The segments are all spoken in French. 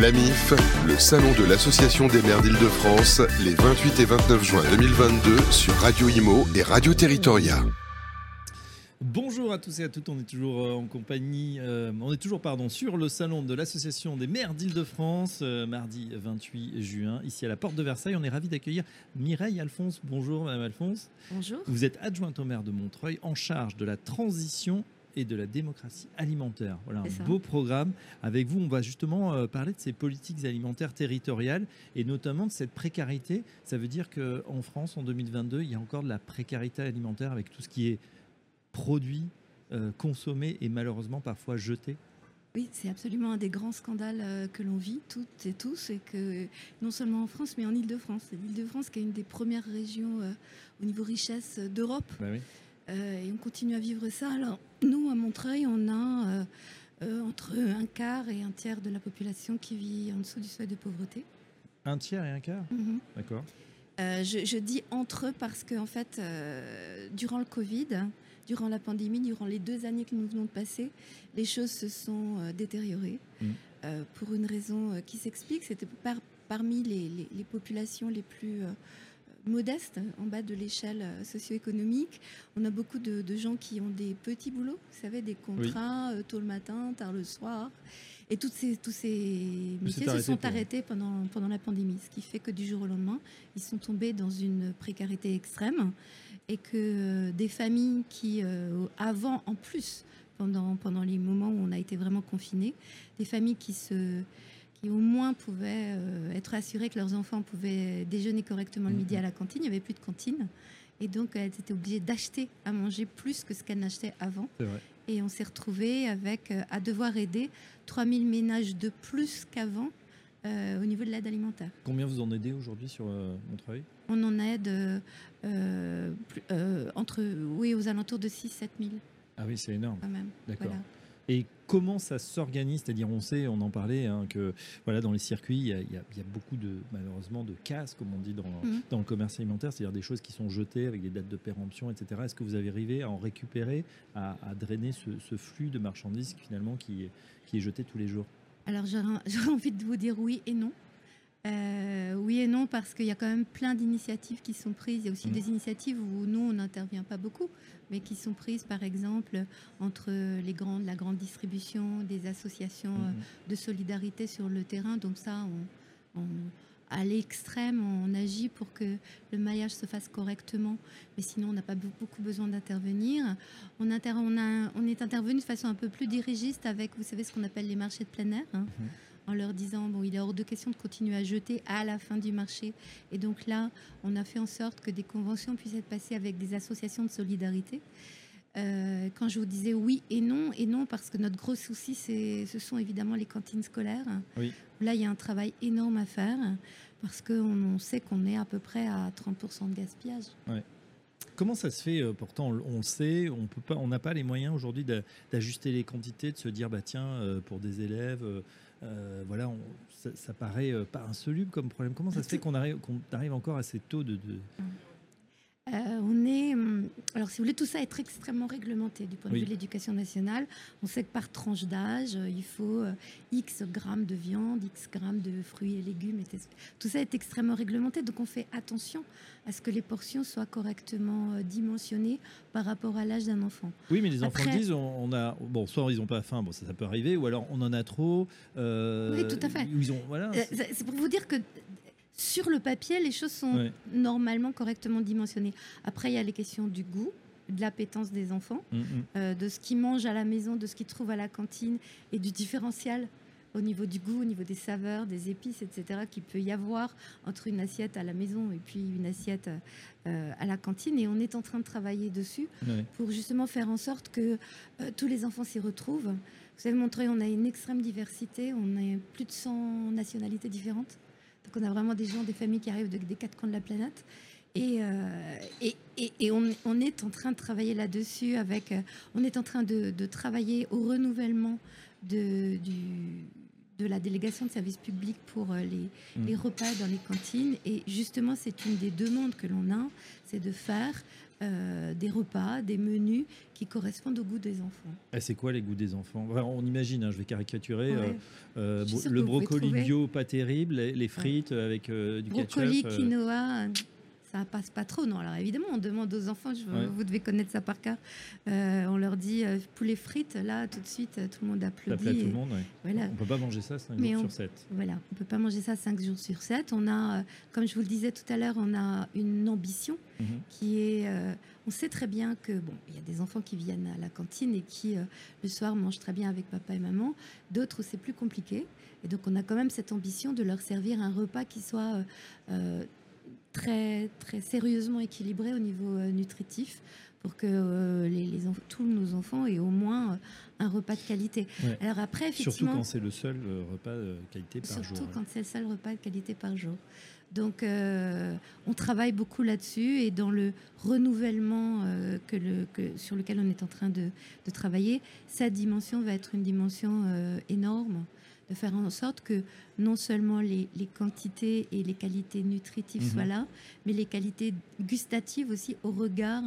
L'AMIF, le salon de l'Association des maires d'Île-de-France, les 28 et 29 juin 2022 sur Radio Imo et Radio Territoria. Bonjour à tous et à toutes, on est toujours euh, en compagnie, euh, on est toujours pardon, sur le salon de l'Association des maires d'Île-de-France, euh, mardi 28 juin, ici à la porte de Versailles. On est ravi d'accueillir Mireille Alphonse. Bonjour Madame Alphonse. Bonjour. Vous êtes adjointe au maire de Montreuil en charge de la transition et de la démocratie alimentaire. Voilà un beau programme. Avec vous, on va justement euh, parler de ces politiques alimentaires territoriales et notamment de cette précarité. Ça veut dire qu'en France, en 2022, il y a encore de la précarité alimentaire avec tout ce qui est produit, euh, consommé et malheureusement parfois jeté. Oui, c'est absolument un des grands scandales euh, que l'on vit toutes et tous, et que non seulement en France, mais en Ile-de-France. C'est l'Île-de-France qui est une des premières régions euh, au niveau richesse d'Europe, Bah oui. Euh, et on continue à vivre ça. Alors, nous, à Montreuil, on a euh, euh, entre un quart et un tiers de la population qui vit en dessous du seuil de pauvreté. Un tiers et un quart? Mhm. D'accord. Euh, je, je dis entre eux parce que en fait, euh, durant le Covid, durant la pandémie, durant les deux années que nous venons de passer, les choses se sont euh, détériorées. Euh, pour une raison qui s'explique. C'était par- parmi les, les- les populations les plus modestes, en bas de l'échelle euh, socio-économique. On a beaucoup de, de gens qui ont des petits boulots, vous savez, des contrats euh, tôt le matin, tard le soir. Et toutes ces, tous ces métiers se sont arrêtés pendant, pendant la pandémie, ce qui fait que du jour au lendemain, ils sont tombés dans une précarité extrême et que euh, des familles qui, euh, avant, en plus, pendant, pendant les moments où on a été vraiment confinés, des familles qui, se, qui au moins pouvaient euh, être assurées que leurs enfants pouvaient déjeuner correctement le midi à la cantine, il n'y avait plus de cantine. Et donc, elles étaient obligées d'acheter à manger plus que ce qu'elles n'achetaient avant. Et on s'est retrouvés avec, euh, à devoir aider 3000 ménages de plus qu'avant euh, au niveau de l'aide alimentaire. Combien vous en aidez aujourd'hui sur euh, Montreuil On en aide euh, entre, oui, aux alentours de 6-7 000 Ah oui, c'est énorme. quand même. D'accord. Voilà. Et comment ça s'organise? C'est-à-dire, on sait, on en parlait, hein, que voilà, dans les circuits, il y, a, il y beaucoup de, malheureusement, de casse, comme on dit dans, Mhm. dans le commerce alimentaire, c'est-à-dire des choses qui sont jetées avec des dates de péremption, etc. Est-ce que vous avez arrivé à en récupérer, à, à drainer ce, ce flux de marchandises finalement qui, est- qui est jeté tous les jours? Alors j'aurais envie de vous dire oui et non. Euh, oui et non parce qu'il y a quand même plein d'initiatives qui sont prises. Il y a aussi Mhm. des initiatives où nous, on n'intervient pas beaucoup, mais qui sont prises par exemple entre les grandes, la grande distribution, des associations euh, Mhm. de solidarité sur le terrain. Donc ça, on, on- à l'extrême, on agit pour que le maillage se fasse correctement. Mais sinon, on n'a pas be- beaucoup besoin d'intervenir. On, inter- on, a- on est intervenu de façon un peu plus dirigiste avec, vous savez, ce qu'on appelle les marchés de plein air. hein, Mhm. En leur disant, bon, il est hors de question de continuer à jeter à la fin du marché. Et donc là, on a fait en sorte que des conventions puissent être passées avec des associations de solidarité. Euh, quand je vous disais oui et non, et non parce que notre gros souci, c'est, ce sont évidemment les cantines scolaires. Oui. Là, il y a un travail énorme à faire parce qu'on on sait qu'on est à peu près à 30% de gaspillage. Comment ça se fait euh, Pourtant, on, le sait, on peut pas, on n'a pas les moyens aujourd'hui d'a- d'ajuster les quantités, de se dire bah tiens, euh, pour des élèves, euh, voilà, on- ça, ça paraît euh, pas insoluble comme problème. Comment ça se fait qu'on arrive, qu'on arrive encore à ces taux de, de- Euh, on est, hum, alors si vous voulez, tout ça est extrêmement réglementé du point de Oui. vue de l'éducation nationale. On sait que par tranche d'âge, euh, il faut euh, X grammes de viande, X grammes de fruits et légumes. et Tout ça est extrêmement réglementé, donc on fait attention à ce que les portions soient correctement dimensionnées par rapport à l'âge d'un enfant. Oui, mais les enfants Après- disent, on, on a, bon, soit ils n'ont pas faim, bon ça, ça peut arriver, ou alors on en a trop. euh, Oui, tout à fait. ou Ils ont, voilà. C'est pour vous dire que sur le papier, les choses sont Ouais. normalement correctement dimensionnées. Après, il y a les questions du goût, de l'appétence des enfants. Mm, mm. euh, de ce qu'ils mangent à la maison, de ce qu'ils trouvent à la cantine et du différentiel au niveau du goût, au niveau des saveurs, des épices, etc., qu'il peut y avoir entre une assiette à la maison et puis une assiette euh, à la cantine. Et on est en train de travailler dessus pour justement faire en sorte que euh, tous les enfants s'y retrouvent. Vous savez, Montreuil, on a une extrême diversité, on a plus de 100 nationalités différentes. Donc on a vraiment des gens, des familles qui arrivent de- des quatre coins de la planète. Et, euh, et, et- et on, on est en train de travailler là-dessus avec, euh, on est en train de, de travailler au renouvellement de, du, de la délégation de services publics pour euh, les, Mm. les repas dans les cantines. Et justement, c'est une des demandes que l'on a, c'est de faire euh, des repas, des menus qui correspondent au goût des enfants. Ah, c'est quoi les goûts des enfants? Enfin, On imagine, hein, je vais caricaturer. euh, Ouais. euh, Je le brocoli bio, pas terrible. Les, les frites avec du Brocoli, ketchup. euh, quinoa, ça passe pas trop. Non, alors évidemment, on demande aux enfants, je- Ouais. vous devez connaître ça par cœur. Euh, on leur dit euh, poulet frites, là, tout de suite, tout le monde applaudit. à tout et le monde. ouais. Voilà. On peut pas manger ça 5 Mais jours on- sur 7. Voilà, on peut pas manger ça 5 jours sur 7. On a, euh, comme je vous le disais tout à l'heure, on a une ambition Mhm. qui est. on sait très bien que bon, il y a des enfants qui viennent à la cantine et qui le soir mangent très bien avec papa et maman. D'autres c'est plus compliqué. Et donc on a quand même cette ambition de leur servir un repas qui soit très très sérieusement équilibré au niveau euh, nutritif pour que euh, les, les enf- tous nos enfants aient au moins euh, un repas de qualité. Ouais. Alors après, Surtout effectivement, quand c'est le seul repas de qualité par Surtout jour. ouais. quand c'est le seul repas de qualité par jour. Donc, euh, on travaille beaucoup là-dessus et dans le renouvellement euh, que le, que- sur lequel on est en train de, de travailler, cette dimension va être une dimension énorme, de faire en sorte que non seulement les, les quantités et les qualités nutritives Mhm. soient là, mais les qualités gustatives aussi au regard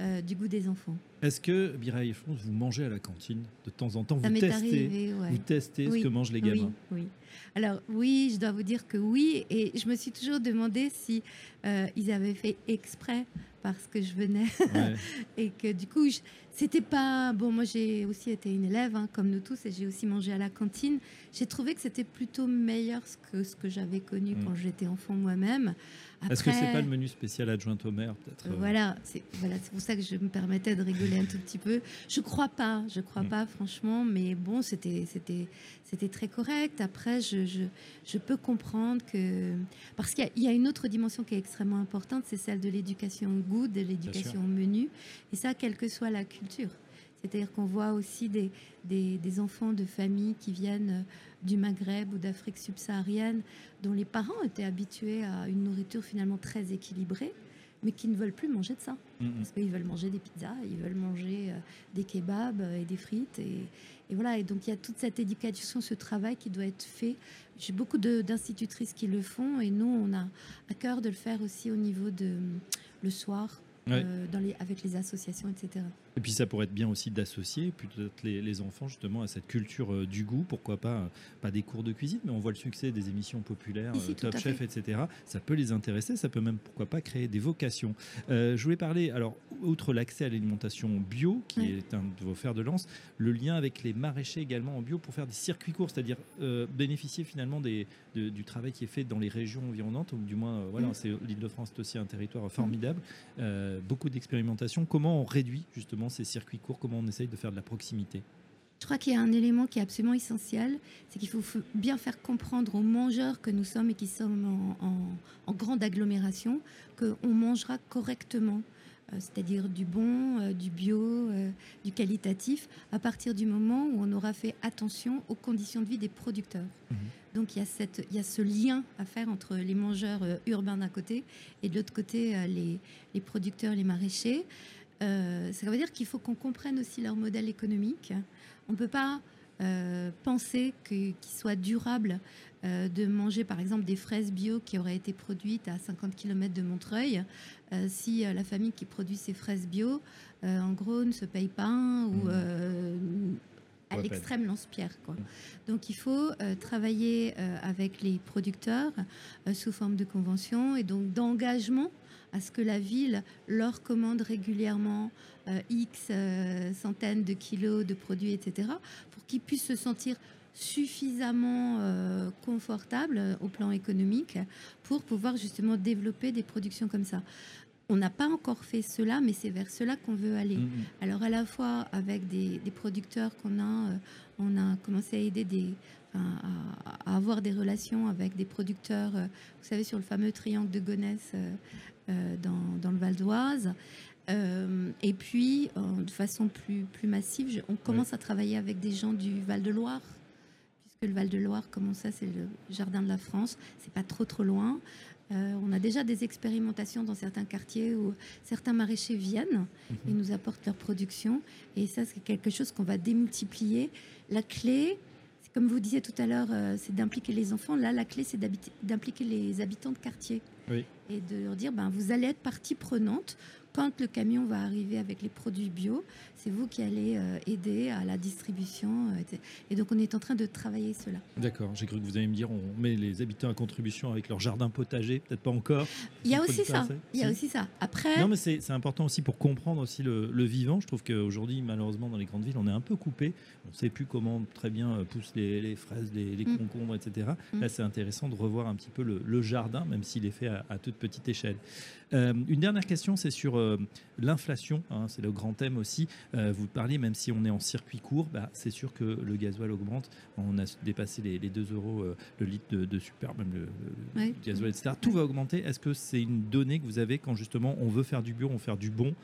euh, du goût des enfants. Est-ce que, Mireille France, vous mangez à la cantine de temps en temps Ça Vous m'est testez, arrivé, ouais. vous testez Oui, ce que mangent les gamins Oui, oui. Alors oui, je dois vous dire que oui, et je me suis toujours demandé si euh, ils avaient fait exprès parce que je venais Ouais. et que du coup, c'était pas bon. Moi, j'ai aussi été une élève, hein, comme nous tous, et j'ai aussi mangé à la cantine. J'ai trouvé que c'était plutôt meilleur que ce que j'avais connu Mm. quand j'étais enfant moi-même. Est-ce que c'est Après- pas le menu spécial adjoint au maire peut-être euh, voilà, c'est voilà, c'est pour ça que je me permettais de rigoler un tout petit peu. Je crois pas, je crois Mm. pas franchement, mais bon, c'était c'était c'était très correct. Après, je, je, je peux comprendre que parce qu'il y a- il y, a une autre dimension qui est extrêmement importante, c'est celle de l'éducation au goût, de l'éducation au menu, et ça, quelle que soit la culture. C'est-à-dire qu'on voit aussi des, des, des enfants de familles qui viennent du Maghreb ou d'Afrique subsaharienne, dont les parents étaient habitués à une nourriture finalement très équilibrée, mais qui ne veulent plus manger de ça. Parce qu'ils veulent manger des pizzas, ils veulent manger euh, des kebabs euh, et des frites. Et, et voilà, et donc il y a toute cette éducation, ce travail qui doit être fait. J'ai beaucoup d'institutrices qui le font, et nous, on a à cœur de le faire aussi au niveau de le soir, euh, dans les, avec les associations, etc. Et puis ça pourrait être bien aussi d'associer peut-être les, les enfants justement à cette culture euh, du goût. Pourquoi pas, euh, pas des cours de cuisine, mais on voit le succès des émissions populaires, euh, Top Chef, fait. etc. Ça peut les intéresser, ça peut même, pourquoi pas, créer des vocations. Euh, je voulais parler, alors, outre l'accès à l'alimentation bio, qui est un de vos fers de lance, le lien avec les maraîchers également en bio pour faire des circuits courts, c'est-à-dire bénéficier finalement des, de- du travail qui est fait dans les régions environnantes, ou du moins, voilà, Mm. c'est l'Île-de-France est aussi un territoire formidable, euh, beaucoup d'expérimentation. Comment on réduit justement ces circuits courts Comment on essaye de faire de la proximité Je crois qu'il y a un élément qui est absolument essentiel, c'est qu'il faut bien faire comprendre aux mangeurs que nous sommes et qui sommes en, en- en grande agglomération qu'on mangera correctement, euh, c'est-à-dire du bon, euh, du bio, euh, du qualitatif, à partir du moment où on aura fait attention aux conditions de vie des producteurs. Mhm. Donc il y, a cette, il y a ce lien à faire entre les mangeurs urbains d'un côté et de l'autre côté les, les producteurs, les maraîchers. Euh, ça veut dire qu'il faut qu'on comprenne aussi leur modèle économique. On ne peut pas euh, penser qu'il soit durable euh, de manger par exemple des fraises bio qui auraient été produites à 50 km de Montreuil euh, si la famille qui produit ces fraises bio en gros ne se paye pas ou euh, à l'extrême lance-pierre. quoi. Donc il faut euh, travailler euh, avec les producteurs euh, sous forme de convention et donc d'engagement à ce que la ville leur commande régulièrement euh, X euh, centaines de kilos de produits, etc., pour qu'ils puissent se sentir suffisamment euh, confortables au plan économique pour pouvoir justement développer des productions comme ça. On n'a pas encore fait cela, mais c'est vers cela qu'on veut aller. Mm, mm. Alors à la fois avec des, des producteurs qu'on a, euh, on a commencé à aider des, enfin, à, à avoir des relations avec des producteurs, euh, vous savez, sur le fameux triangle de Gonesse euh, dans, dans le Val d'Oise. Euh, et puis, euh, de façon plus, plus massive, je- on commence à travailler avec des gens du Val de Loire, puisque le Val de Loire, comme sait, c'est le jardin de la France, c'est pas trop trop loin. Euh, on a déjà des expérimentations dans certains quartiers où certains maraîchers viennent Mhm. et nous apportent leur production. Et ça, c'est quelque chose qu'on va démultiplier. La clé, Comme vous disiez tout à l'heure, euh, c'est d'impliquer les enfants. Là, la clé, c'est d'impliquer les habitants de quartier. Et de leur dire, ben, vous allez être partie prenante quand le camion va arriver avec les produits bio, c'est vous qui allez euh, aider à la distribution. Euh, et donc, on est en train de travailler cela. D'accord. J'ai cru que vous alliez me dire, on met les habitants à contribution avec leur jardin potager. Peut-être pas encore. Il y a aussi ça. Il y a aussi ça. Après. Non, mais c'est important aussi pour comprendre aussi le, vivant. Je trouve qu'aujourd'hui, malheureusement, dans les grandes villes, on est un peu coupé. On ne sait plus comment très bien euh, poussent les, fraises, les, mm. concombres, etc. Mm. Là, c'est intéressant de revoir un petit peu le, jardin, même s'il est fait à, toute petite échelle. une dernière question, c'est sur euh, l'inflation, hein, c'est le grand thème aussi. Euh, vous parliez, même si on est en circuit court, bah, c'est sûr que le gasoil augmente. On a dépassé les, 2 euros euh, le litre de, super, même le, gasoil, etc. Tout va augmenter. Est-ce que c'est une donnée que vous avez quand justement on veut faire du bio, on veut faire du bon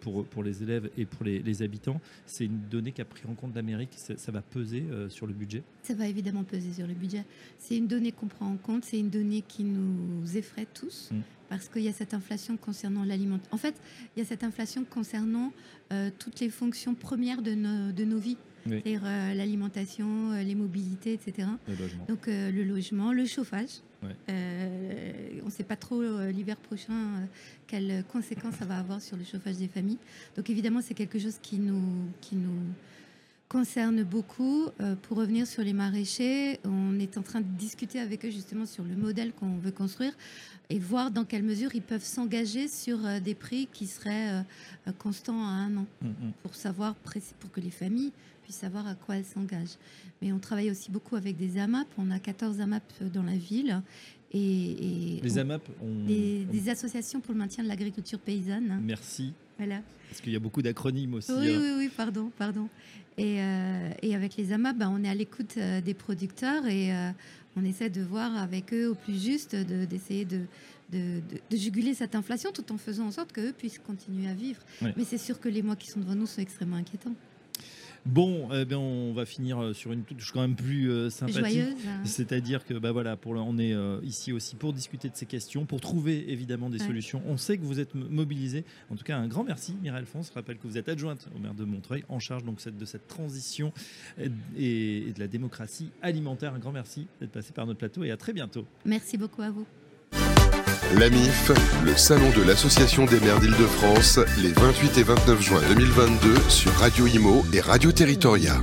pour, pour les élèves et pour les, habitants? C'est une donnée qu'a pris en compte l'Amérique. Ça, va peser sur le budget? Ça va évidemment peser sur le budget. C'est une donnée qu'on prend en compte. C'est une donnée qui nous effraie tous. Mmh parce qu'il y a cette inflation concernant l'alimentation. En fait, il y a cette inflation concernant euh, toutes les fonctions premières de nos, de nos vies. C'est-à-dire euh, l'alimentation, euh, les mobilités, etc. Donc le logement, le chauffage. on ne sait pas trop l'hiver prochain quelles conséquences ça va avoir sur le chauffage des familles. Donc évidemment, c'est quelque chose qui nous, qui nous concerne beaucoup. pour revenir sur les maraîchers, on est en train de discuter avec eux justement sur le modèle qu'on veut construire et voir dans quelle mesure ils peuvent s'engager sur euh, des prix qui seraient euh, euh, constants à un an, mm, mm. pour savoir pour que les familles puissent savoir à quoi elles s'engagent. Mais on travaille aussi beaucoup avec des AMAP. On a 14 AMAP dans la ville. Et, les AMAP des, associations pour le maintien de l'agriculture paysanne. Merci. Voilà. Parce qu'il y a beaucoup d'acronymes aussi. Oui, hein. oui, oui, pardon, pardon. Et, et avec les AMAP, bah, on est à l'écoute des producteurs et on essaie de voir avec eux au plus juste, d'essayer de, de, juguler cette inflation tout en faisant en sorte qu'eux puissent continuer à vivre. Mais c'est sûr que les mois qui sont devant nous sont extrêmement inquiétants. Bon, eh bien, on va finir euh, sur une touche quand même plus euh, sympathique. Hein. C'est-à-dire que bah voilà, pour on est euh, ici aussi pour discuter de ces questions, pour trouver évidemment des solutions. On sait que vous êtes mobilisés. En tout cas, un grand merci, Mireille Alphonse. Je rappelle que vous êtes adjointe au maire de Montreuil, en charge donc de cette transition et de la démocratie alimentaire. Un grand merci d'être passé par notre plateau et à très bientôt. Merci beaucoup à vous. L'AMIF, le salon de l'Association des maires d'Île-de-France, les 28 et 29 juin 2022 sur Radio Imo et Radio Territoria.